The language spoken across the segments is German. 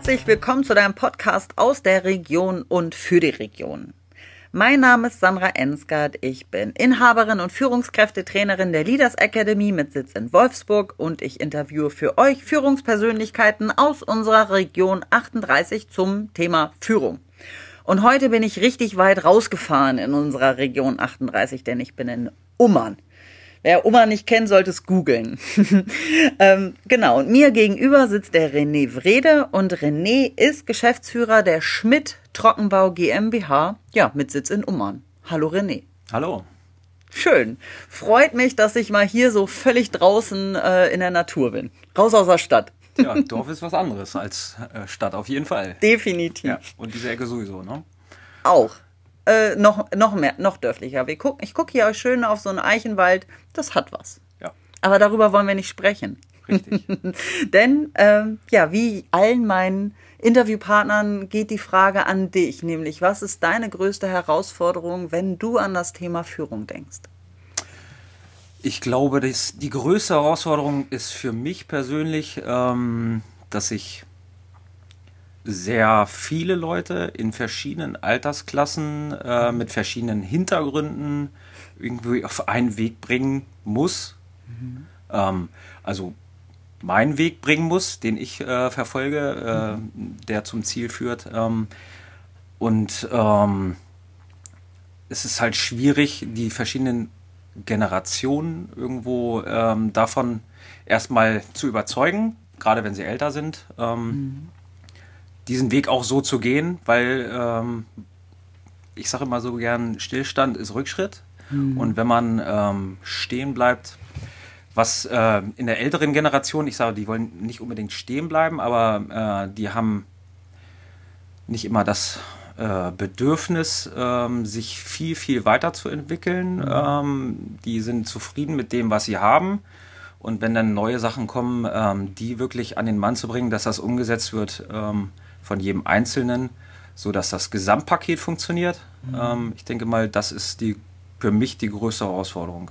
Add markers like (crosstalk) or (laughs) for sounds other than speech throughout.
herzlich willkommen zu deinem Podcast aus der Region und für die Region. Mein Name ist Sandra Ensgard. Ich bin Inhaberin und Führungskräftetrainerin der Leaders Academy mit Sitz in Wolfsburg und ich interviewe für euch Führungspersönlichkeiten aus unserer Region 38 zum Thema Führung. Und heute bin ich richtig weit rausgefahren in unserer Region 38, denn ich bin in Ummern. Wer Oma nicht kennt, sollte es googeln. (laughs) ähm, genau, und mir gegenüber sitzt der René Wrede und René ist Geschäftsführer der Schmidt Trockenbau GmbH, ja, mit Sitz in Ummern. Hallo René. Hallo. Schön. Freut mich, dass ich mal hier so völlig draußen äh, in der Natur bin. Raus aus der Stadt. Ja, (laughs) Dorf ist was anderes als äh, Stadt, auf jeden Fall. Definitiv. Ja, und diese Ecke sowieso, ne? Auch. Äh, noch, noch mehr, noch dörflicher. Wir gucken, ich gucke hier schön auf so einen Eichenwald. Das hat was. Ja. Aber darüber wollen wir nicht sprechen. Richtig. (laughs) Denn, ähm, ja, wie allen meinen Interviewpartnern geht die Frage an dich, nämlich was ist deine größte Herausforderung, wenn du an das Thema Führung denkst? Ich glaube, dass die größte Herausforderung ist für mich persönlich, ähm, dass ich sehr viele Leute in verschiedenen Altersklassen äh, mit verschiedenen Hintergründen irgendwie auf einen Weg bringen muss. Mhm. Ähm, also meinen Weg bringen muss, den ich äh, verfolge, äh, mhm. der zum Ziel führt. Ähm, und ähm, es ist halt schwierig, die verschiedenen Generationen irgendwo ähm, davon erstmal zu überzeugen, gerade wenn sie älter sind. Ähm, mhm diesen Weg auch so zu gehen, weil ähm, ich sage immer so gern, Stillstand ist Rückschritt. Mhm. Und wenn man ähm, stehen bleibt, was äh, in der älteren Generation, ich sage, die wollen nicht unbedingt stehen bleiben, aber äh, die haben nicht immer das äh, Bedürfnis, ähm, sich viel, viel weiterzuentwickeln. Mhm. Ähm, die sind zufrieden mit dem, was sie haben. Und wenn dann neue Sachen kommen, ähm, die wirklich an den Mann zu bringen, dass das umgesetzt wird, ähm, von jedem Einzelnen, so dass das Gesamtpaket funktioniert. Mhm. Ähm, ich denke mal, das ist die, für mich die größte Herausforderung.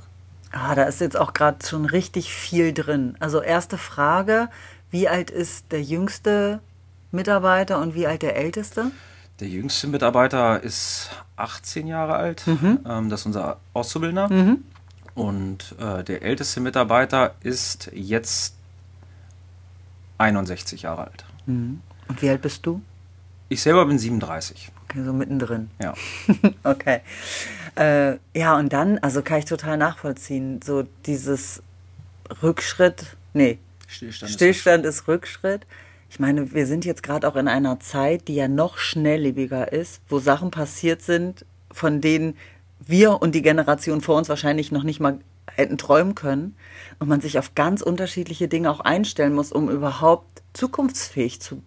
Ah, da ist jetzt auch gerade schon richtig viel drin. Also erste Frage, wie alt ist der jüngste Mitarbeiter und wie alt der älteste? Der jüngste Mitarbeiter ist 18 Jahre alt. Mhm. Ähm, das ist unser Auszubildender. Mhm. Und äh, der älteste Mitarbeiter ist jetzt 61 Jahre alt. Mhm. Und wie alt bist du? Ich selber bin 37. Okay, so mittendrin. Ja. (laughs) okay. Äh, ja, und dann, also kann ich total nachvollziehen, so dieses Rückschritt, nee, Stillstand, Stillstand ist, ist Rückschritt. Ich meine, wir sind jetzt gerade auch in einer Zeit, die ja noch schnelllebiger ist, wo Sachen passiert sind, von denen wir und die Generation vor uns wahrscheinlich noch nicht mal hätten träumen können und man sich auf ganz unterschiedliche Dinge auch einstellen muss, um überhaupt zukunftsfähig zu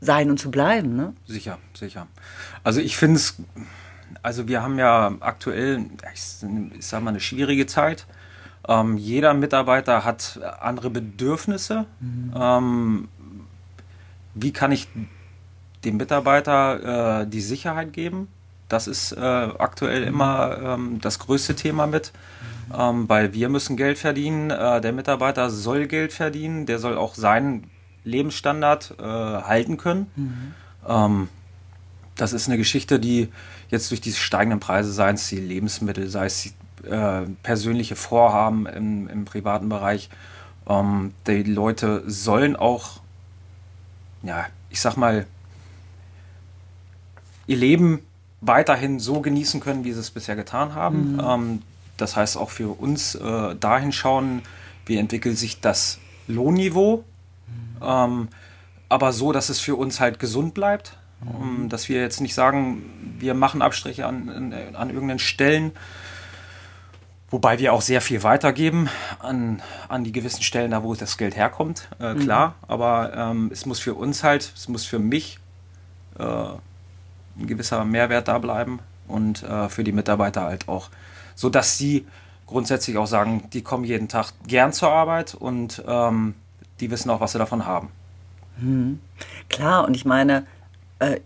sein und zu bleiben, ne? Sicher, sicher. Also ich finde es, also wir haben ja aktuell, ich, ich sag mal, eine schwierige Zeit. Ähm, jeder Mitarbeiter hat andere Bedürfnisse. Mhm. Ähm, wie kann ich dem Mitarbeiter äh, die Sicherheit geben? Das ist äh, aktuell mhm. immer ähm, das größte Thema mit, mhm. ähm, weil wir müssen Geld verdienen. Äh, der Mitarbeiter soll Geld verdienen, der soll auch seinen Lebensstandard äh, halten können. Mhm. Ähm, das ist eine Geschichte, die jetzt durch diese steigenden Preise, sei es die Lebensmittel, sei es die äh, persönliche Vorhaben im, im privaten Bereich, ähm, die Leute sollen auch, ja, ich sag mal, ihr Leben weiterhin so genießen können, wie sie es bisher getan haben. Mhm. Ähm, das heißt auch für uns äh, dahin schauen, wie entwickelt sich das Lohnniveau ähm, aber so, dass es für uns halt gesund bleibt. Mhm. dass wir jetzt nicht sagen, wir machen Abstriche an, an, irgendeinen Stellen, Wobei wir auch sehr viel weitergeben an, an die gewissen Stellen, da wo das Geld herkommt, äh, mhm. klar. Mhm. Aber ähm, es muss für uns halt, es muss für mich äh, ein gewisser Mehrwert da bleiben und äh, für die Mitarbeiter halt auch. Sodass sie grundsätzlich auch sagen, die kommen jeden Tag gern zur Arbeit und ähm, die wissen auch, was sie davon haben. Hm. Klar, und ich meine, äh,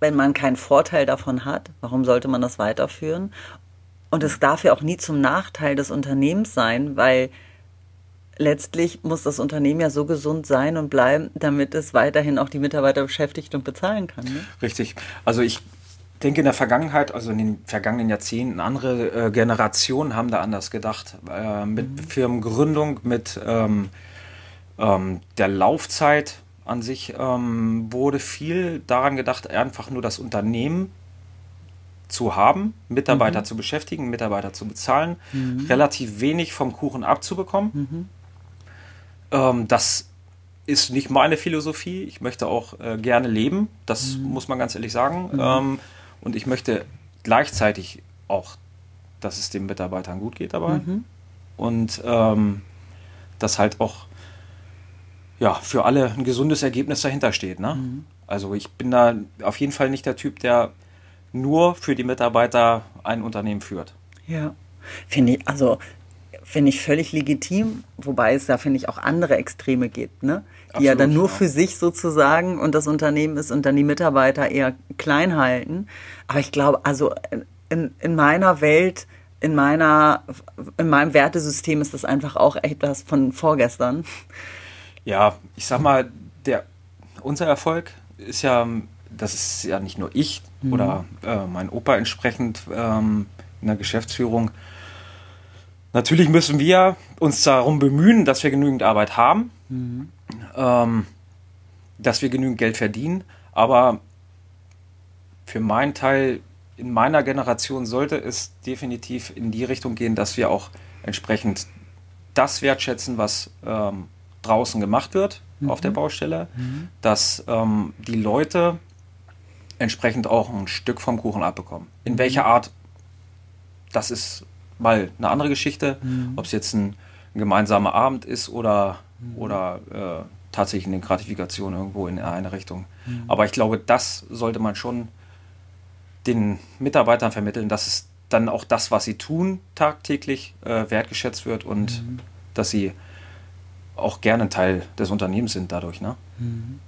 wenn man keinen Vorteil davon hat, warum sollte man das weiterführen? Und es darf ja auch nie zum Nachteil des Unternehmens sein, weil letztlich muss das Unternehmen ja so gesund sein und bleiben, damit es weiterhin auch die Mitarbeiter beschäftigt und bezahlen kann. Ne? Richtig. Also ich denke in der Vergangenheit, also in den vergangenen Jahrzehnten, andere äh, Generationen haben da anders gedacht. Äh, mit mhm. Firmengründung, mit ähm, ähm, der Laufzeit an sich ähm, wurde viel daran gedacht, einfach nur das Unternehmen zu haben, Mitarbeiter mhm. zu beschäftigen, Mitarbeiter zu bezahlen, mhm. relativ wenig vom Kuchen abzubekommen. Mhm. Ähm, das ist nicht meine Philosophie. Ich möchte auch äh, gerne leben, das mhm. muss man ganz ehrlich sagen. Mhm. Ähm, und ich möchte gleichzeitig auch, dass es den Mitarbeitern gut geht dabei. Mhm. Und ähm, dass halt auch ja, für alle ein gesundes Ergebnis dahinter steht. Ne? Mhm. Also ich bin da auf jeden Fall nicht der Typ, der nur für die Mitarbeiter ein Unternehmen führt. Ja, finde ich, also finde ich völlig legitim, wobei es da, finde ich, auch andere Extreme gibt, ne? Die Absolut, ja dann nur ja. für sich sozusagen und das Unternehmen ist und dann die Mitarbeiter eher klein halten. Aber ich glaube, also in, in meiner Welt, in meiner, in meinem Wertesystem ist das einfach auch etwas von vorgestern. Ja, ich sag mal, der, unser Erfolg ist ja, das ist ja nicht nur ich mhm. oder äh, mein Opa entsprechend ähm, in der Geschäftsführung. Natürlich müssen wir uns darum bemühen, dass wir genügend Arbeit haben, mhm. ähm, dass wir genügend Geld verdienen, aber für meinen Teil in meiner Generation sollte es definitiv in die Richtung gehen, dass wir auch entsprechend das wertschätzen, was ähm, draußen gemacht wird mhm. auf der mhm. Baustelle, mhm. dass ähm, die Leute entsprechend auch ein Stück vom Kuchen abbekommen. In mhm. welcher Art, das ist mal eine andere Geschichte, mhm. ob es jetzt ein, ein, gemeinsamer Abend ist oder, mhm. oder äh, tatsächlich eine Gratifikation irgendwo in eine Richtung. Aber ich glaube, das sollte man schon den Mitarbeitern vermitteln, dass es dann auch das, was sie tun, tagtäglich äh, wertgeschätzt wird und dass sie auch gerne Teil des Unternehmens sind dadurch. Ne? Mhm.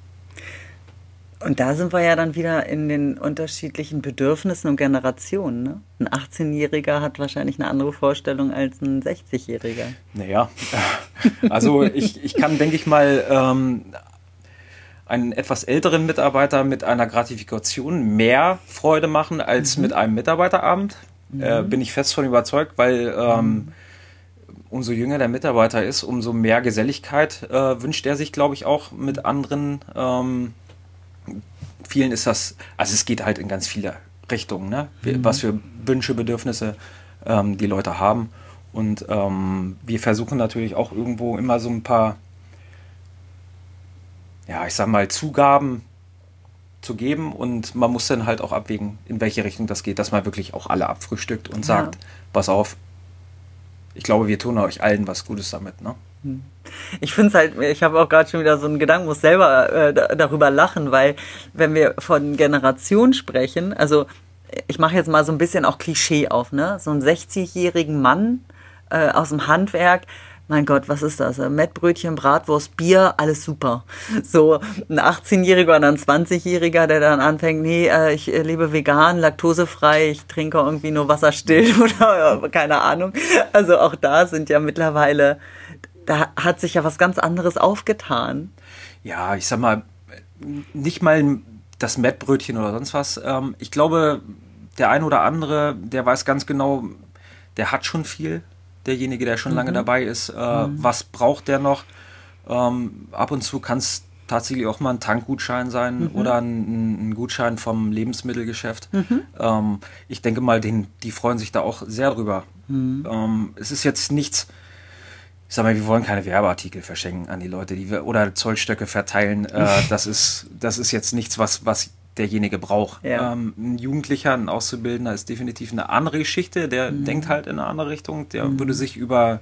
Und da sind wir ja dann wieder in den unterschiedlichen Bedürfnissen und Generationen. Ne? Ein 18-Jähriger hat wahrscheinlich eine andere Vorstellung als ein 60-Jähriger. Naja, (laughs) also ich, ich kann, denke ich mal, ähm, einen etwas älteren Mitarbeiter mit einer Gratifikation mehr Freude machen als mhm. mit einem Mitarbeiterabend. Mhm. Äh, bin ich fest von überzeugt, weil ähm, mhm umso jünger der Mitarbeiter ist, umso mehr Geselligkeit äh, wünscht er sich, glaube ich, auch mit anderen. Ähm, vielen ist das, also es geht halt in ganz viele Richtungen, ne? Mhm. was für Wünsche, Bedürfnisse ähm, die Leute haben. Und ähm, wir versuchen natürlich auch irgendwo immer so ein paar, ja, ich sag mal, Zugaben zu geben und man muss dann halt auch abwägen, in welche Richtung das geht, dass man wirklich auch alle abfrühstückt und sagt, ja. pass auf, ich glaube, wir tun euch allen was Gutes damit. Ne? Hm. Ich finde es halt, ich habe auch gerade schon wieder so einen Gedanken, muss selber äh, darüber lachen, weil wenn wir von Generation sprechen, also ich mache jetzt mal so ein bisschen auch Klischee auf, ne? So einen 60-jährigen Mann äh, aus dem Handwerk, mein Gott, was ist das? Mettbrötchen, Bratwurst, Bier, alles super. So ein 18-Jähriger oder ein 20-Jähriger, der dann anfängt, nee, äh, ich äh, lebe vegan, laktosefrei, ich trinke irgendwie nur Wasser still (laughs) oder keine Ahnung. Also auch da sind ja mittlerweile, da hat sich ja was ganz anderes aufgetan. Ja, ich sag mal, nicht mal das Mettbrötchen oder sonst was. Ähm, ich glaube, der ein oder andere, der weiß ganz genau, der hat schon viel derjenige, der schon mhm. lange dabei ist, äh, mhm. was braucht der noch. Ähm, ab und zu kann es tatsächlich auch mal ein Tankgutschein sein mhm. oder ein, ein, Gutschein vom Lebensmittelgeschäft. Mhm. Ähm, ich denke mal, den, die freuen sich da auch sehr drüber. Mhm. Ähm, es ist jetzt nichts, ich sag mal, wir wollen keine Werbeartikel verschenken an die Leute, die wir oder Zollstöcke verteilen. Äh, (laughs) das ist, das ist jetzt nichts, was, was derjenige braucht. Ja. Ähm, ein Jugendlicher, ein Auszubildender ist definitiv eine andere Geschichte. Der mhm. denkt halt in eine andere Richtung. Der mhm. würde sich über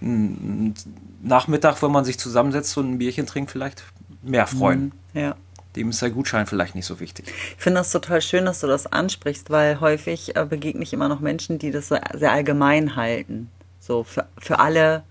einen Nachmittag, wenn man sich zusammensetzt und ein Bierchen trinkt, vielleicht mehr freuen. Mhm. Ja. Dem ist der Gutschein vielleicht nicht so wichtig. Ich finde das total schön, dass du das ansprichst, weil häufig äh, begegne ich immer noch Menschen, die das so sehr allgemein halten. So für, für alle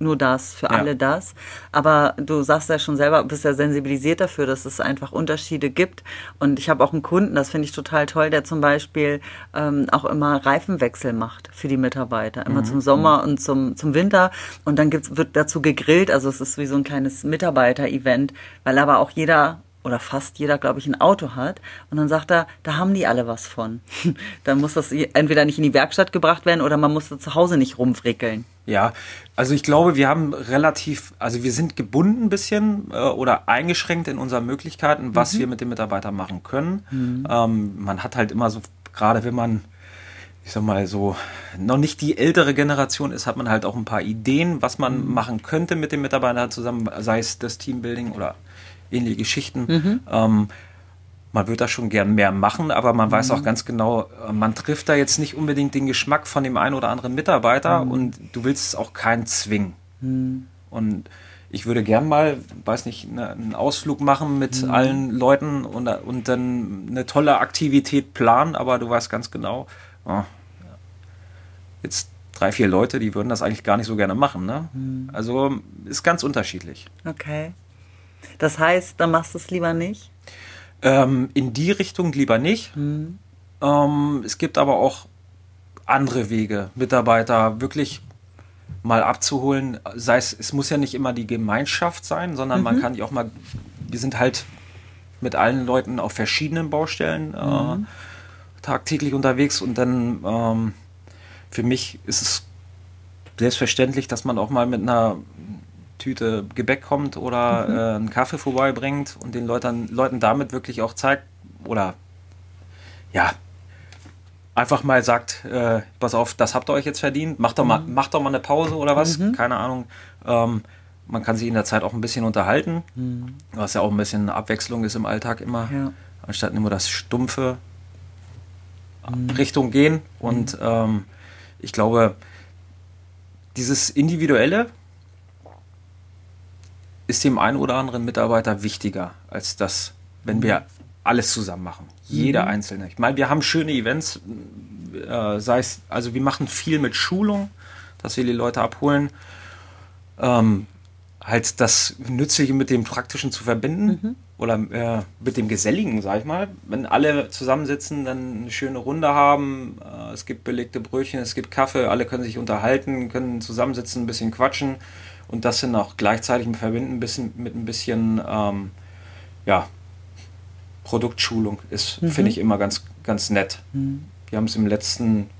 nur das, für Ja. alle das. Aber du sagst ja schon selber, bist ja sensibilisiert dafür, dass es einfach Unterschiede gibt. Und ich habe auch einen Kunden, das finde ich total toll, der zum Beispiel ähm, auch immer Reifenwechsel macht für die Mitarbeiter. Immer zum Sommer und zum, zum Winter. Und dann gibt's, wird dazu gegrillt. Also es ist wie so ein kleines Mitarbeiter-Event, weil aber auch jeder oder fast jeder, glaube ich, ein Auto hat. Und dann sagt er, da haben die alle was von. (laughs) dann muss das entweder nicht in die Werkstatt gebracht werden oder man muss das zu Hause nicht rumfrickeln. Ja, also ich glaube, wir haben relativ, also wir sind gebunden ein bisschen äh, oder eingeschränkt in unseren Möglichkeiten, was wir mit den Mitarbeitern machen können. Ähm, man hat halt immer so, gerade wenn man, ich sag mal so, noch nicht die ältere Generation ist, hat man halt auch ein paar Ideen, was man machen könnte mit den Mitarbeitern zusammen, sei es das Teambuilding oder ähnliche Geschichten. Ähm, man wird da schon gern mehr machen, aber man weiß auch ganz genau, äh, man trifft da jetzt nicht unbedingt den Geschmack von dem einen oder anderen Mitarbeiter und du willst auch keinen zwingen. Und ich würde gern mal, weiß nicht, ne, einen Ausflug machen mit allen Leuten und, und dann eine tolle Aktivität planen, aber du weißt ganz genau, oh, jetzt drei, vier Leute, die würden das eigentlich gar nicht so gerne machen. Ne? Also ist ganz unterschiedlich. Okay. Das heißt, dann machst du es lieber nicht? Ähm, in die Richtung lieber nicht. Ähm, es gibt aber auch andere Wege, Mitarbeiter wirklich mal abzuholen. Sei es, es muss ja nicht immer die Gemeinschaft sein, sondern man kann die auch mal, wir sind halt mit allen Leuten auf verschiedenen Baustellen äh, tagtäglich unterwegs und dann ähm, für mich ist es selbstverständlich, dass man auch mal mit einer Tüte Gebäck kommt oder äh, einen Kaffee vorbeibringt und den Leuten, Leuten damit wirklich auch zeigt oder ja, einfach mal sagt, äh, pass auf, das habt ihr euch jetzt verdient, macht doch mal, macht doch mal eine Pause oder was, keine Ahnung. Ähm, man kann sich in der Zeit auch ein bisschen unterhalten, was ja auch ein bisschen Abwechslung ist im Alltag immer, Ja. anstatt immer das stumpfe Richtung gehen. Und ähm, ich glaube, dieses Individuelle ist dem einen oder anderen Mitarbeiter wichtiger als das, wenn wir alles zusammen machen. Jeder Einzelne. Ich meine, wir haben schöne Events, äh, sei es, also wir machen viel mit Schulung, dass wir die Leute abholen. Ähm, halt das Nützliche mit dem Praktischen zu verbinden oder äh, mit dem Geselligen, sag ich mal. Wenn alle zusammensitzen, dann eine schöne Runde haben, äh, es gibt belegte Brötchen, es gibt Kaffee, alle können sich unterhalten, können zusammensitzen, ein bisschen quatschen und das dann auch gleichzeitig verbinden ein bisschen, mit ein bisschen ähm, ja, Produktschulung ist, finde ich immer ganz, ganz nett. Wir haben es im letzten,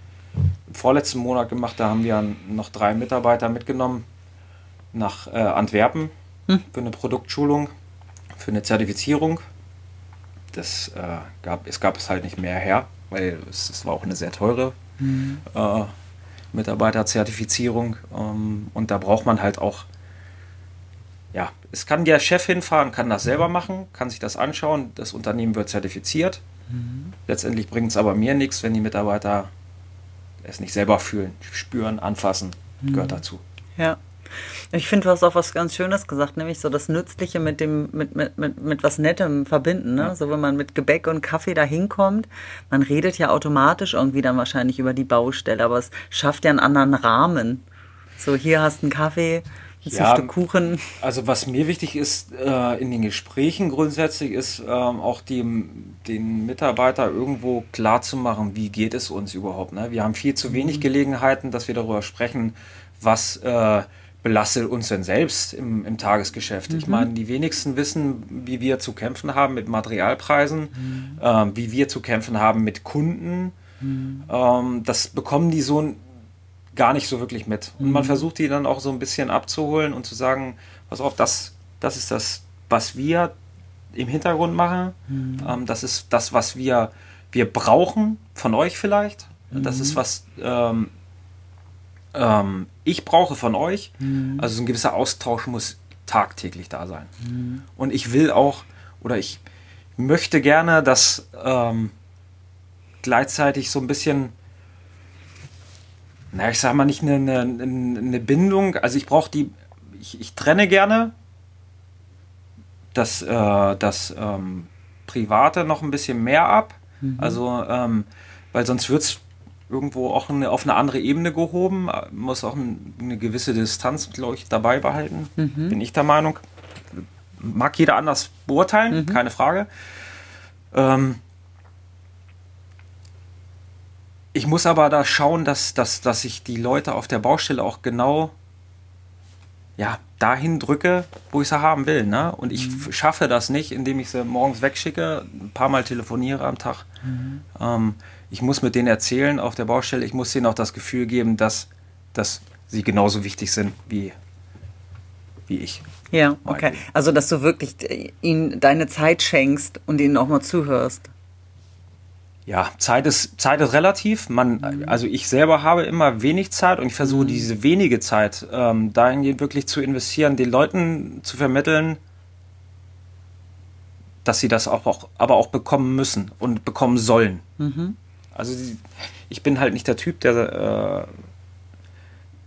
im vorletzten Monat gemacht, da haben wir noch drei Mitarbeiter mitgenommen nach äh, Antwerpen für eine Produktschulung, für eine Zertifizierung. Das äh, gab es gab es halt nicht mehr her, weil es, es war auch eine sehr teure äh, Mitarbeiterzertifizierung ähm, und da braucht man halt auch ja, es kann der Chef hinfahren, kann das selber machen, kann sich das anschauen, das Unternehmen wird zertifiziert. Letztendlich bringt es aber mir nichts, wenn die Mitarbeiter es nicht selber fühlen, spüren, anfassen, gehört dazu. Ja. Ich finde, du hast auch was ganz Schönes gesagt, nämlich so das Nützliche mit dem, mit, mit, mit, mit was Nettem verbinden. Ne? So wenn man mit Gebäck und Kaffee da hinkommt, man redet ja automatisch irgendwie dann wahrscheinlich über die Baustelle, aber es schafft ja einen anderen Rahmen. So, hier hast du einen Kaffee, jetzt Ja. ein Stück Kuchen. Also was mir wichtig ist äh, in den Gesprächen grundsätzlich ist ähm, auch dem, den Mitarbeiter irgendwo klar zu machen, wie geht es uns überhaupt. Ne? Wir haben viel zu wenig Gelegenheiten, dass wir darüber sprechen, was äh, belastet uns denn selbst im, im Tagesgeschäft. Ich meine, die wenigsten wissen, wie wir zu kämpfen haben mit Materialpreisen, ähm, wie wir zu kämpfen haben mit Kunden. Ähm, das bekommen die so gar nicht so wirklich mit. Und man versucht die dann auch so ein bisschen abzuholen und zu sagen, pass auf, das, das ist das, was wir im Hintergrund machen. Ähm, das ist das, was wir, wir brauchen von euch vielleicht. Das ist was ähm, ähm, ich brauche von euch. Also so ein gewisser Austausch muss tagtäglich da sein. Und ich will auch, oder ich möchte gerne, dass ähm, gleichzeitig so ein bisschen na, ich sag mal nicht eine, eine, eine Bindung. Also ich brauche die, ich, ich trenne gerne das, äh, das ähm, Private noch ein bisschen mehr ab. Also, ähm, weil sonst wird es irgendwo auch eine, auf eine andere Ebene gehoben, muss auch ein, eine gewisse Distanz, glaube ich, dabei behalten, mhm. bin ich der Meinung. Mag jeder anders beurteilen, mhm. keine Frage. Ähm, ich muss aber da schauen, dass, dass, dass ich die Leute auf der Baustelle auch genau ja, dahin drücke, wo ich sie haben will. Ne? Und ich mhm. schaffe das nicht, indem ich sie morgens wegschicke, ein paar Mal telefoniere am Tag. Mhm. Ähm, ich muss mit denen erzählen auf der Baustelle, ich muss denen auch das Gefühl geben, dass, dass sie genauso wichtig sind wie, wie ich. Ja, okay. Also, dass du wirklich äh, ihnen deine Zeit schenkst und ihnen auch mal zuhörst. Ja, Zeit ist, Zeit ist relativ. Man, also ich selber habe immer wenig Zeit und ich versuche mhm. diese wenige Zeit ähm, dahingehend wirklich zu investieren, den Leuten zu vermitteln, dass sie das auch, auch aber auch bekommen müssen und bekommen sollen. Mhm. Also ich bin halt nicht der Typ, der äh,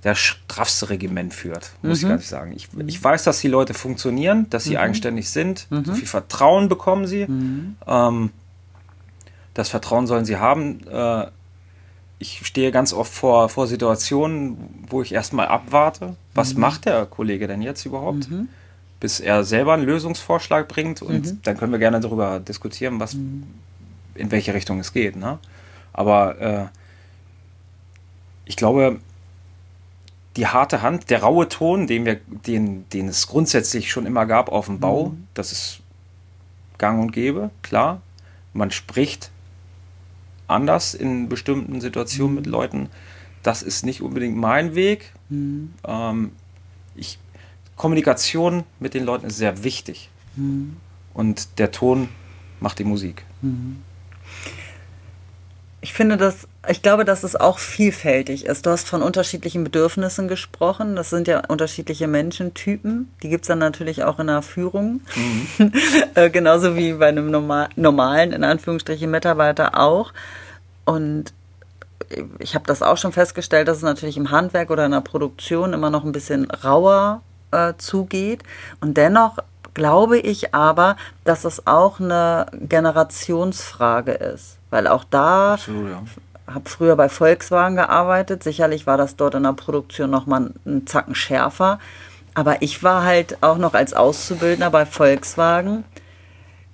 der straffste Regiment führt, muss mhm. ich ganz sagen. Ich, ich weiß, dass die Leute funktionieren, dass sie mhm. eigenständig sind, mhm. so viel Vertrauen bekommen sie. Mhm. Ähm, das Vertrauen sollen sie haben. Äh, ich stehe ganz oft vor, vor Situationen, wo ich erstmal abwarte, was mhm. macht der Kollege denn jetzt überhaupt? Mhm. Bis er selber einen Lösungsvorschlag bringt und dann können wir gerne darüber diskutieren, was, in welche Richtung es geht. Ne? Aber äh, ich glaube, die harte Hand, der raue Ton, den, wir, den, den es grundsätzlich schon immer gab auf dem Bau, mhm. das ist gang und gäbe, klar. Man spricht anders in bestimmten Situationen mhm. mit Leuten. Das ist nicht unbedingt mein Weg. Mhm. Ähm, ich, Kommunikation mit den Leuten ist sehr wichtig. Mhm. Und der Ton macht die Musik. Ich finde das, ich glaube, dass es auch vielfältig ist. Du hast von unterschiedlichen Bedürfnissen gesprochen. Das sind ja unterschiedliche Menschentypen. Die gibt es dann natürlich auch in der Führung. Mhm. (laughs) Äh, genauso wie bei einem normal, normalen, in Anführungsstrichen, Mitarbeiter auch. Und ich habe das auch schon festgestellt, dass es natürlich im Handwerk oder in der Produktion immer noch ein bisschen rauer äh, zugeht. Und dennoch glaube ich aber, dass es auch eine Generationsfrage ist. Weil auch da Absolut, ja. habe früher bei Volkswagen gearbeitet. Sicherlich war das dort in der Produktion nochmal einen Zacken schärfer. Aber ich war halt auch noch als Auszubildender bei Volkswagen.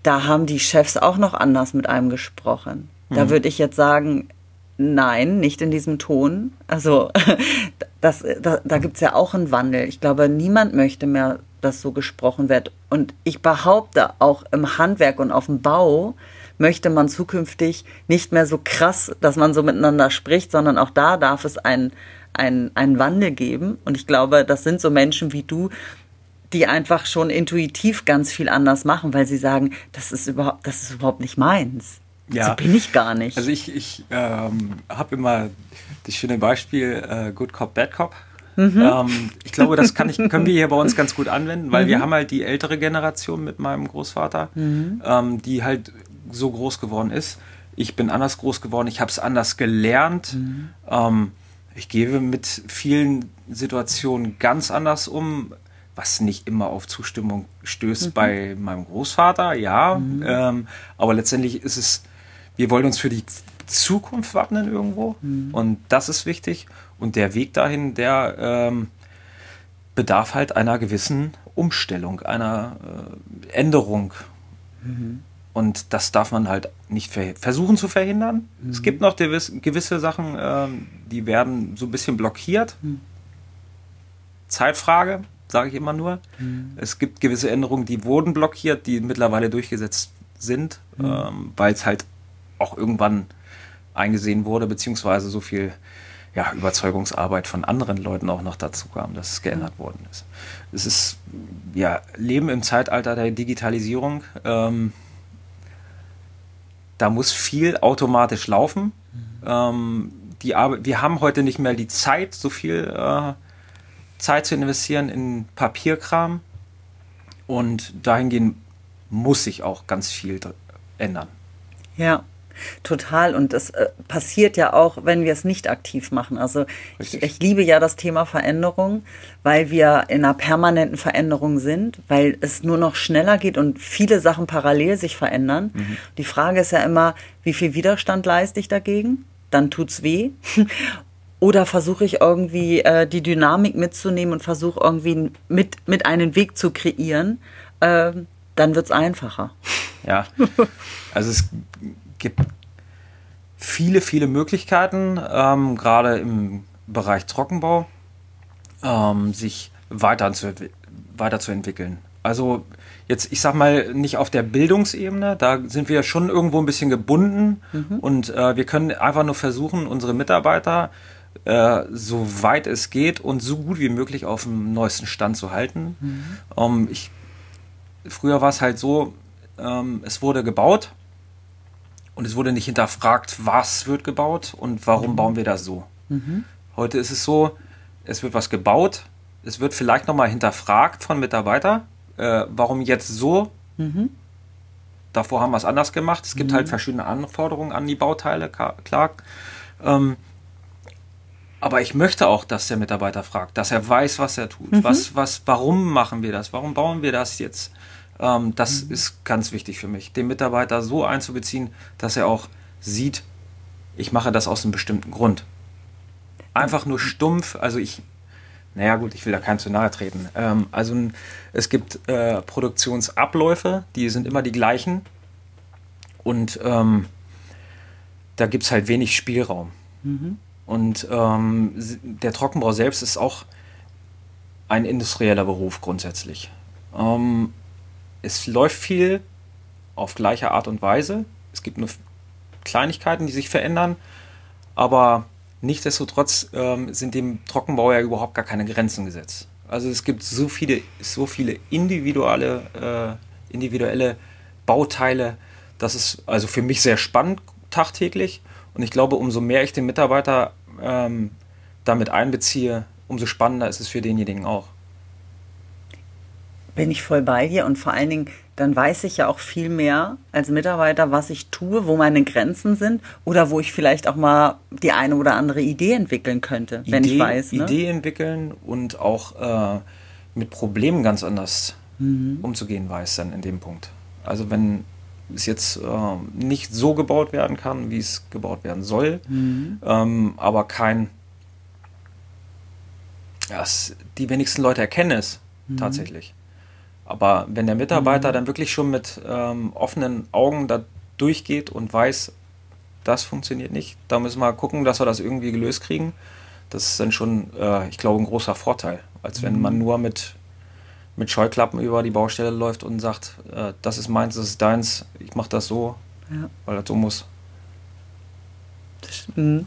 Da haben die Chefs auch noch anders mit einem gesprochen. Da mhm. würde ich jetzt sagen, nein, nicht in diesem Ton. Also (laughs) das, da, da gibt es ja auch einen Wandel. Ich glaube, niemand möchte mehr, dass so gesprochen wird. Und ich behaupte, auch im Handwerk und auf dem Bau möchte man zukünftig nicht mehr so krass, dass man so miteinander spricht, sondern auch da darf es einen, einen, einen Wandel geben. Und ich glaube, das sind so Menschen wie du, die einfach schon intuitiv ganz viel anders machen, weil sie sagen, das ist überhaupt, das ist überhaupt nicht meins. Ja. So bin ich gar nicht. Also ich, ich ähm, habe immer das schöne Beispiel äh, Good Cop, Bad Cop. Mhm. Ähm, ich glaube, das kann ich, (laughs) können wir hier bei uns ganz gut anwenden, weil mhm. wir haben halt die ältere Generation mit meinem Großvater, mhm. ähm, die halt so groß geworden ist. Ich bin anders groß geworden, ich habe es anders gelernt. Mhm. Ähm, ich gehe mit vielen Situationen ganz anders um, was nicht immer auf Zustimmung stößt mhm. bei meinem Großvater, ja. Mhm. Ähm, aber letztendlich ist es wir wollen uns für die Zukunft wappnen irgendwo mhm. und das ist wichtig. Und der Weg dahin, der ähm, bedarf halt einer gewissen Umstellung, einer äh, Änderung. Mhm. Und das darf man halt nicht versuchen zu verhindern. Mhm. Es gibt noch gewisse Sachen, ähm, die werden so ein bisschen blockiert. Mhm. Zeitfrage, sage ich immer nur. Mhm. Es gibt gewisse Änderungen, die wurden blockiert, die mittlerweile durchgesetzt sind, mhm. ähm, weil es halt auch irgendwann eingesehen wurde, beziehungsweise so viel ja, Überzeugungsarbeit von anderen Leuten auch noch dazu kam, dass es geändert mhm. worden ist. Es ist, ja, Leben im Zeitalter der Digitalisierung. Ähm, da muss viel automatisch laufen. Mhm. Ähm, die Arbeit, wir haben heute nicht mehr die Zeit, so viel äh, Zeit zu investieren in Papierkram. Und dahingehend muss sich auch ganz viel ändern. Ja, Total. Und das äh, passiert ja auch, wenn wir es nicht aktiv machen. Also ich, ich, liebe ja das Thema Veränderung, weil wir in einer permanenten Veränderung sind, weil es nur noch schneller geht und viele Sachen parallel sich verändern. Mhm. Die Frage ist ja immer, wie viel Widerstand leiste ich dagegen? dann tut's weh. (laughs) Oder versuche ich irgendwie äh, die Dynamik mitzunehmen und versuche irgendwie mit, mit einen Weg zu kreieren, äh, dann wird's einfacher. Ja, (laughs) also es gibt viele, viele Möglichkeiten, ähm, gerade im Bereich Trockenbau, ähm, sich weiterzuentwickeln weiterzuentwickeln. Also jetzt, ich sag mal, nicht auf der Bildungsebene, da sind wir schon irgendwo ein bisschen gebunden mhm. und äh, wir können einfach nur versuchen, unsere Mitarbeiter äh, so weit es geht und so gut wie möglich auf dem neuesten Stand zu halten. Mhm. Ähm, ich, früher war es halt so, ähm, es wurde gebaut und es wurde nicht hinterfragt, was wird gebaut und warum mhm. bauen wir das so. Mhm. Heute ist es so, es wird was gebaut, es wird vielleicht nochmal hinterfragt von Mitarbeitern, äh, warum jetzt so. Mhm. Davor haben wir es anders gemacht. Es gibt mhm. halt verschiedene Anforderungen an die Bauteile, klar. Ähm, aber ich möchte auch, dass der Mitarbeiter fragt, dass er weiß, was er tut. Mhm. Was, was, warum machen wir das? Warum bauen wir das jetzt? Ähm, das mhm. ist ganz wichtig für mich, den Mitarbeiter so einzubeziehen, dass er auch sieht, ich mache das aus einem bestimmten Grund. Einfach nur stumpf, also ich, naja gut, ich will da keinem zu nahe treten. Ähm, also es gibt äh, Produktionsabläufe, die sind immer die gleichen und ähm, da gibt es halt wenig Spielraum. Mhm. Und ähm, der Trockenbau selbst ist auch ein industrieller Beruf grundsätzlich. Ähm, es läuft viel auf gleiche Art und Weise. Es gibt nur Kleinigkeiten, die sich verändern, aber nichtsdestotrotz ähm, sind dem Trockenbau ja überhaupt gar keine Grenzen gesetzt. Also es gibt so viele, so viele individuelle, äh, individuelle Bauteile, das ist also für mich sehr spannend tagtäglich. Und ich glaube, umso mehr ich den Mitarbeiter ähm, damit einbeziehe, umso spannender ist es für denjenigen auch bin ich voll bei dir und vor allen Dingen, dann weiß ich ja auch viel mehr als Mitarbeiter, was ich tue, wo meine Grenzen sind oder wo ich vielleicht auch mal die eine oder andere Idee entwickeln könnte, Idee, wenn ich weiß. Ne? Idee entwickeln und auch äh, mit Problemen ganz anders mhm. umzugehen weiß dann in dem Punkt. Also wenn es jetzt äh, nicht so gebaut werden kann, wie es gebaut werden soll, mhm. ähm, aber kein, ja, die wenigsten Leute erkennen es mhm. tatsächlich. Aber wenn der Mitarbeiter mhm. dann wirklich schon mit ähm, offenen Augen da durchgeht und weiß, das funktioniert nicht, da müssen wir gucken, dass wir das irgendwie gelöst kriegen. Das ist dann schon, äh, ich glaube, ein großer Vorteil, als wenn mhm. man nur mit, mit Scheuklappen über die Baustelle läuft und sagt, äh, das ist meins, das ist deins, ich mache das so, ja. weil das so muss. Mhm.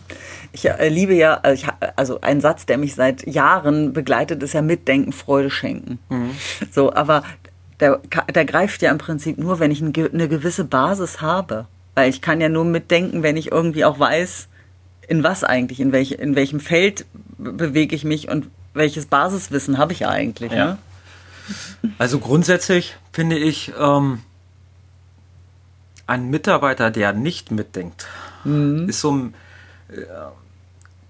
Ich äh, liebe ja, also, ich, also, ein Satz, der mich seit Jahren begleitet, ist ja Mitdenken, Freude schenken. Mhm. So, aber der, der greift ja im Prinzip nur, wenn ich eine gewisse Basis habe. Weil ich kann ja nur mitdenken, wenn ich irgendwie auch weiß, in was eigentlich, in, welch, in welchem Feld bewege ich mich und welches Basiswissen habe ich eigentlich. Ja. Ne? Also grundsätzlich finde ich, ähm, ein Mitarbeiter, der nicht mitdenkt, mhm. ist so ein, äh,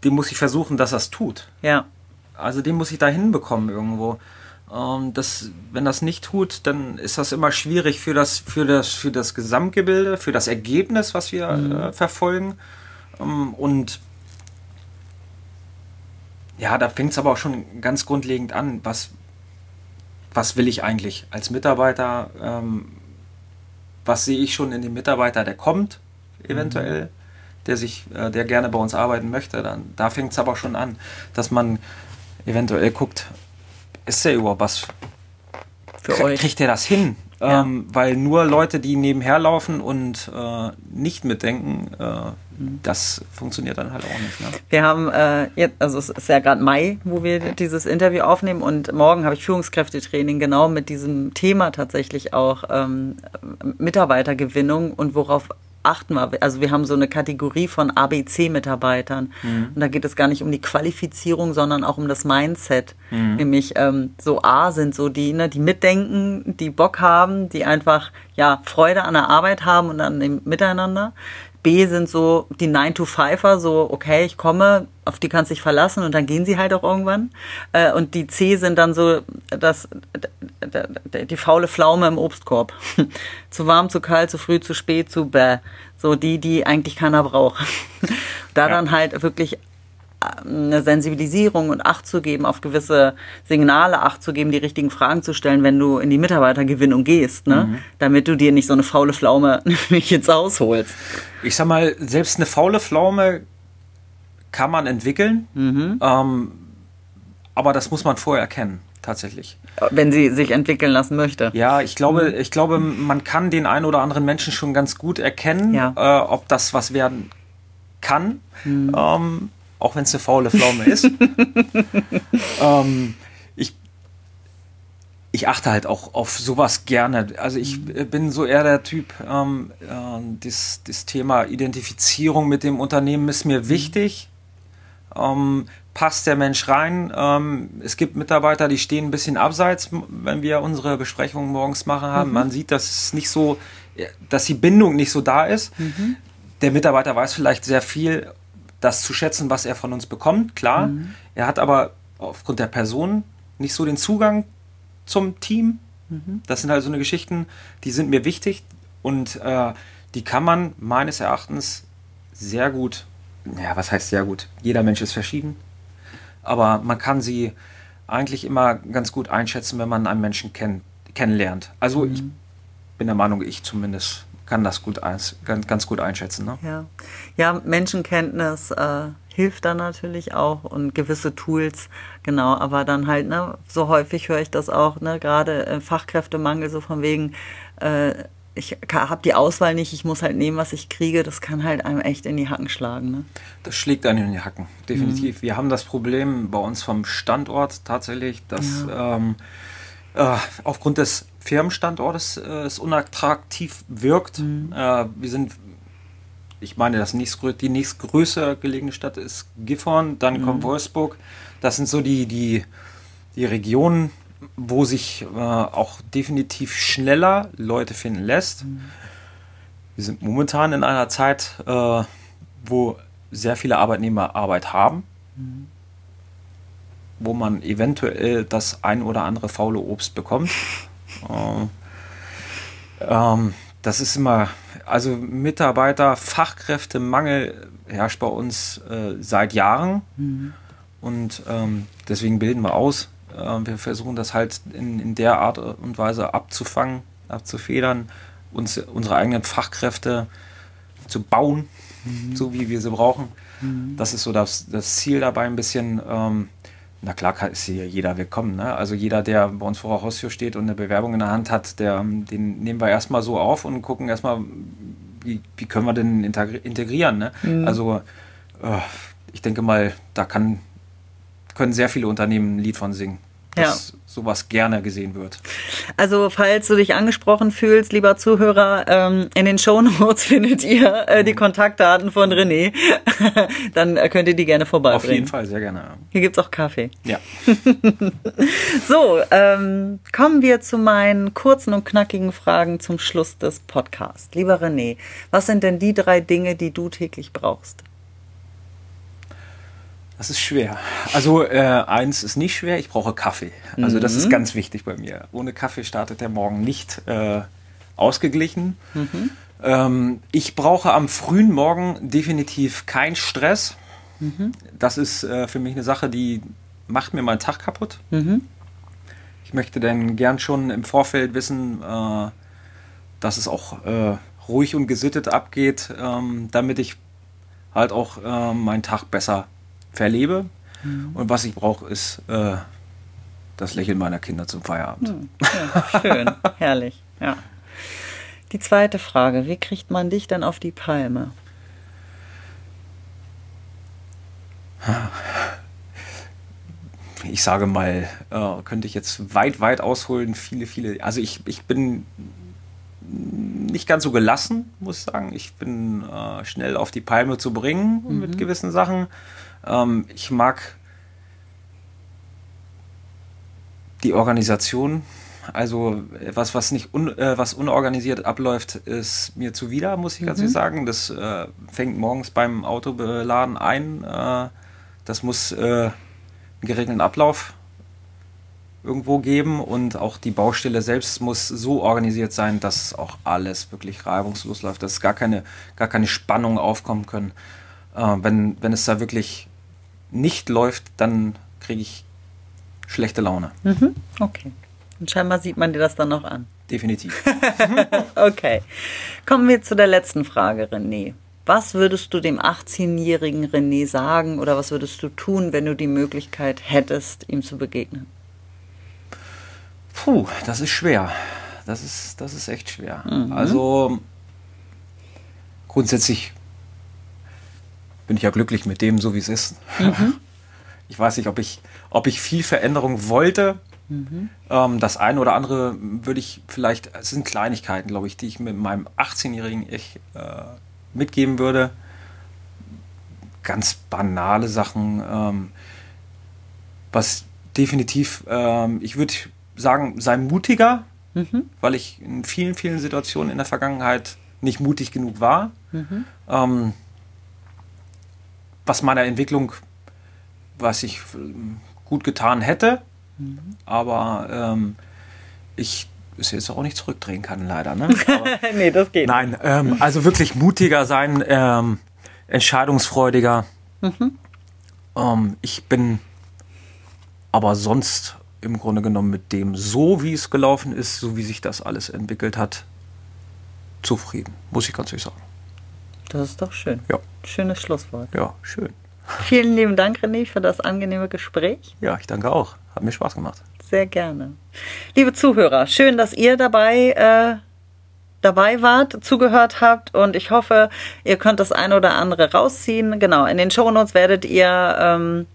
dem muss ich versuchen, dass er es tut. Ja. Also den muss ich da hinbekommen irgendwo. Ähm, das, wenn das nicht tut, dann ist das immer schwierig für das, für das, für das Gesamtgebilde, für das Ergebnis, was wir mhm. äh, verfolgen. Ähm, und ja, da fängt es aber auch schon ganz grundlegend an. Was, was will ich eigentlich als Mitarbeiter? Ähm, was sehe ich schon in dem Mitarbeiter, der kommt, eventuell, mhm. Der sich, äh, der gerne bei uns arbeiten möchte, dann da fängt es aber schon an, dass man eventuell guckt, ist der überhaupt was für euch? Kriegt der das hin? Ja. Ähm, weil nur Leute, die nebenher laufen und äh, nicht mitdenken, äh, mhm. das funktioniert dann halt auch nicht. Ne? Wir haben äh, jetzt, also es ist ja gerade Mai, wo wir dieses Interview aufnehmen und morgen habe ich Führungskräftetraining genau mit diesem Thema tatsächlich auch ähm, Mitarbeitergewinnung und worauf achten wir. Also wir haben so eine Kategorie von ABC-Mitarbeitern. Mhm. Und da geht es gar nicht um die Qualifizierung, sondern auch um das Mindset. Mhm. Nämlich ähm, so A sind so die, ne, die mitdenken, die Bock haben, die einfach ja Freude an der Arbeit haben und an dem Miteinander. B sind so die 9-to-5er, so, okay, ich komme, auf die kannst du dich verlassen und dann gehen sie halt auch irgendwann. Äh, und die C sind dann so das, die faule Pflaume im Obstkorb. (laughs) zu warm, zu kalt, zu früh, zu spät, zu bäh. So die, die eigentlich keiner braucht. (laughs) da ja. dann halt wirklich eine Sensibilisierung und Acht zu geben, auf gewisse Signale Acht zu geben, die richtigen Fragen zu stellen, wenn du in die Mitarbeitergewinnung gehst, ne? Mhm. damit du dir nicht so eine faule Pflaume (laughs) nicht ins Haus holst. Ich sag mal, selbst eine faule Pflaume kann man entwickeln, mhm. ähm, aber das muss man vorher erkennen tatsächlich. Wenn sie sich entwickeln lassen möchte. Ja, ich glaube, mhm. ich glaube, man kann den einen oder anderen Menschen schon ganz gut erkennen, ja. äh, ob das was werden kann. Mhm. Ähm, auch wenn es eine faule Pflaume ist. (laughs) ähm, ich, ich achte halt auch auf sowas gerne. Also ich mhm. bin so eher der Typ, ähm, äh, das, das Thema Identifizierung mit dem Unternehmen ist mir mhm. wichtig. Ähm, passt der Mensch rein? Ähm, es gibt Mitarbeiter, die stehen ein bisschen abseits, wenn wir unsere Besprechungen morgens machen haben. Mhm. Man sieht, dass es nicht so, dass die Bindung nicht so da ist. Mhm. Der Mitarbeiter weiß vielleicht sehr viel das zu schätzen, was er von uns bekommt, klar. Mhm. Er hat aber aufgrund der Person nicht so den Zugang zum Team. Mhm. Das sind halt so eine Geschichten, die sind mir wichtig und äh, die kann man meines Erachtens sehr gut, ja, was heißt sehr gut? Jeder Mensch ist verschieden, aber man kann sie eigentlich immer ganz gut einschätzen, wenn man einen Menschen kenn kennenlernt. Also mhm. ich bin der Meinung, ich zumindest kann das gut ganz, ganz gut einschätzen. Ne? Ja. ja, Menschenkenntnis äh, hilft da natürlich auch und gewisse Tools, genau, aber dann halt, ne, so häufig höre ich das auch, ne, gerade äh, Fachkräftemangel, so von wegen, äh, ich habe die Auswahl nicht, ich muss halt nehmen, was ich kriege, das kann halt einem echt in die Hacken schlagen. Ne? Das schlägt einem in die Hacken, definitiv. Mhm. Wir haben das Problem bei uns vom Standort tatsächlich, dass ja. ähm, äh, aufgrund des Firmenstandortes äh, es unattraktiv wirkt. Mhm. Äh, wir sind, ich meine, das nächstgrö die nächstgrößere gelegene Stadt ist Gifhorn, dann mhm. kommt Wolfsburg. Das sind so die, die, die Regionen, wo sich äh, auch definitiv schneller Leute finden lässt. Mhm. Wir sind momentan in einer Zeit, äh, wo sehr viele Arbeitnehmer Arbeit haben. Mhm wo man eventuell das ein oder andere faule Obst bekommt. Ähm, ähm, das ist immer, also Mitarbeiter, Fachkräftemangel herrscht bei uns äh, seit Jahren. Mhm. Und ähm, deswegen bilden wir aus. Äh, wir versuchen das halt in, in der Art und Weise abzufangen, abzufedern, uns, unsere eigenen Fachkräfte zu bauen, mhm. so wie wir sie brauchen. Mhm. Das ist so das, das Ziel dabei ein bisschen. Ähm, na klar ist hier jeder willkommen. Ne? Also jeder, der bei uns vor der Haustür steht und eine Bewerbung in der Hand hat, der, den nehmen wir erstmal so auf und gucken erstmal, wie, wie können wir denn integrieren. Ne? Mhm. Also äh, ich denke mal, da kann, können sehr viele Unternehmen ein Lied von singen dass ja. sowas gerne gesehen wird. Also falls du dich angesprochen fühlst, lieber Zuhörer, ähm, in den Shownotes (laughs) findet ihr äh, die Kontaktdaten von René. (laughs) Dann äh, könnt ihr die gerne vorbeibringen. Auf jeden Fall, sehr gerne. Hier gibt's auch Kaffee. Ja. (laughs) so, ähm, kommen wir zu meinen kurzen und knackigen Fragen zum Schluss des Podcasts. Lieber René, was sind denn die drei Dinge, die du täglich brauchst? Das ist schwer. Also äh, eins ist nicht schwer, ich brauche Kaffee. Also mhm. das ist mhm. ganz wichtig bei mir. Ohne Kaffee startet der Morgen nicht äh, ausgeglichen. Mhm. Ähm, ich brauche am frühen Morgen definitiv keinen Stress. Mhm. Das ist äh, für mich eine Sache, die macht mir meinen Tag kaputt. Mhm. Ich möchte dann gern schon im Vorfeld wissen, äh, dass es auch äh, ruhig und gesittet abgeht, ähm, damit ich halt auch äh, meinen Tag besser verlebe. Mhm. Und was ich brauche, ist äh, das Lächeln meiner Kinder zum Feierabend. Mhm. Ja, schön, (laughs) herrlich. Ja. Die zweite Frage, wie kriegt man dich dann auf die Palme? Ich sage mal, äh, könnte ich jetzt weit, weit ausholen, viele, viele. Also ich, ich bin nicht ganz so gelassen, muss ich sagen. Ich bin äh, schnell auf die Palme zu bringen mhm. mit gewissen Sachen. Ähm, ich mag die Organisation Also was, was nicht un, äh, was unorganisiert abläuft, ist mir zuwider, muss ich ganz ehrlich sagen. Das äh, fängt morgens beim Autobeladen ein. Äh, das muss äh, einen geregelten Ablauf irgendwo geben und auch die Baustelle selbst muss so organisiert sein, dass auch alles wirklich reibungslos läuft, dass gar keine, gar keine Spannungen aufkommen können. Äh, wenn, wenn es da wirklich nicht läuft, dann kriege ich schlechte Laune. Mhm. Okay. Und scheinbar sieht man dir das dann noch an. Definitiv. (laughs) okay. Kommen wir zu der letzten Frage, René. Was würdest du dem 18-jährigen René sagen oder was würdest du tun, wenn du die Möglichkeit hättest, ihm zu begegnen? Puh, das ist schwer. Das ist, das ist echt schwer. Mhm. Also grundsätzlich bin ich ja glücklich mit dem, so wie es ist. Mhm. (laughs) Ich weiß nicht, ob ich, ob ich viel Veränderung wollte. Mhm. Ähm, das eine oder andere würde ich vielleicht, es sind Kleinigkeiten, glaube ich, die ich mit meinem 18-jährigen Ich äh, mitgeben würde. Ganz banale Sachen. Ähm, was definitiv, ähm, ich würde sagen, sei mutiger, mhm. weil ich in vielen, vielen Situationen in der Vergangenheit nicht mutig genug war. Mhm. Ähm, was meiner Entwicklung, was ich gut getan hätte, mhm. aber ähm, ich es jetzt auch nicht zurückdrehen kann, leider. Ne? (laughs) nee, das geht. Nein, ähm, also wirklich mutiger sein, ähm, entscheidungsfreudiger. Mhm. Ähm, ich bin aber sonst im Grunde genommen mit dem, so wie es gelaufen ist, so wie sich das alles entwickelt hat, zufrieden, muss ich ganz ehrlich sagen. Das ist doch schön. Ja. Schönes Schlusswort. Ja, schön. Vielen lieben Dank, René, für das angenehme Gespräch. Ja, ich danke auch. Hat mir Spaß gemacht. Sehr gerne. Liebe Zuhörer, schön, dass ihr dabei, äh, dabei wart, zugehört habt und ich hoffe, ihr könnt das eine oder andere rausziehen. Genau, in den Shownotes werdet ihr ähm,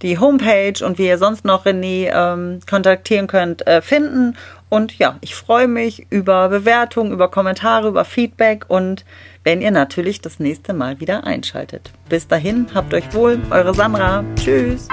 die Homepage und wie ihr sonst noch René ähm, kontaktieren könnt, äh, finden. Und ja, ich freue mich über Bewertungen, über Kommentare, über Feedback und wenn ihr natürlich das nächste Mal wieder einschaltet. Bis dahin, habt euch wohl, eure Sandra. Tschüss.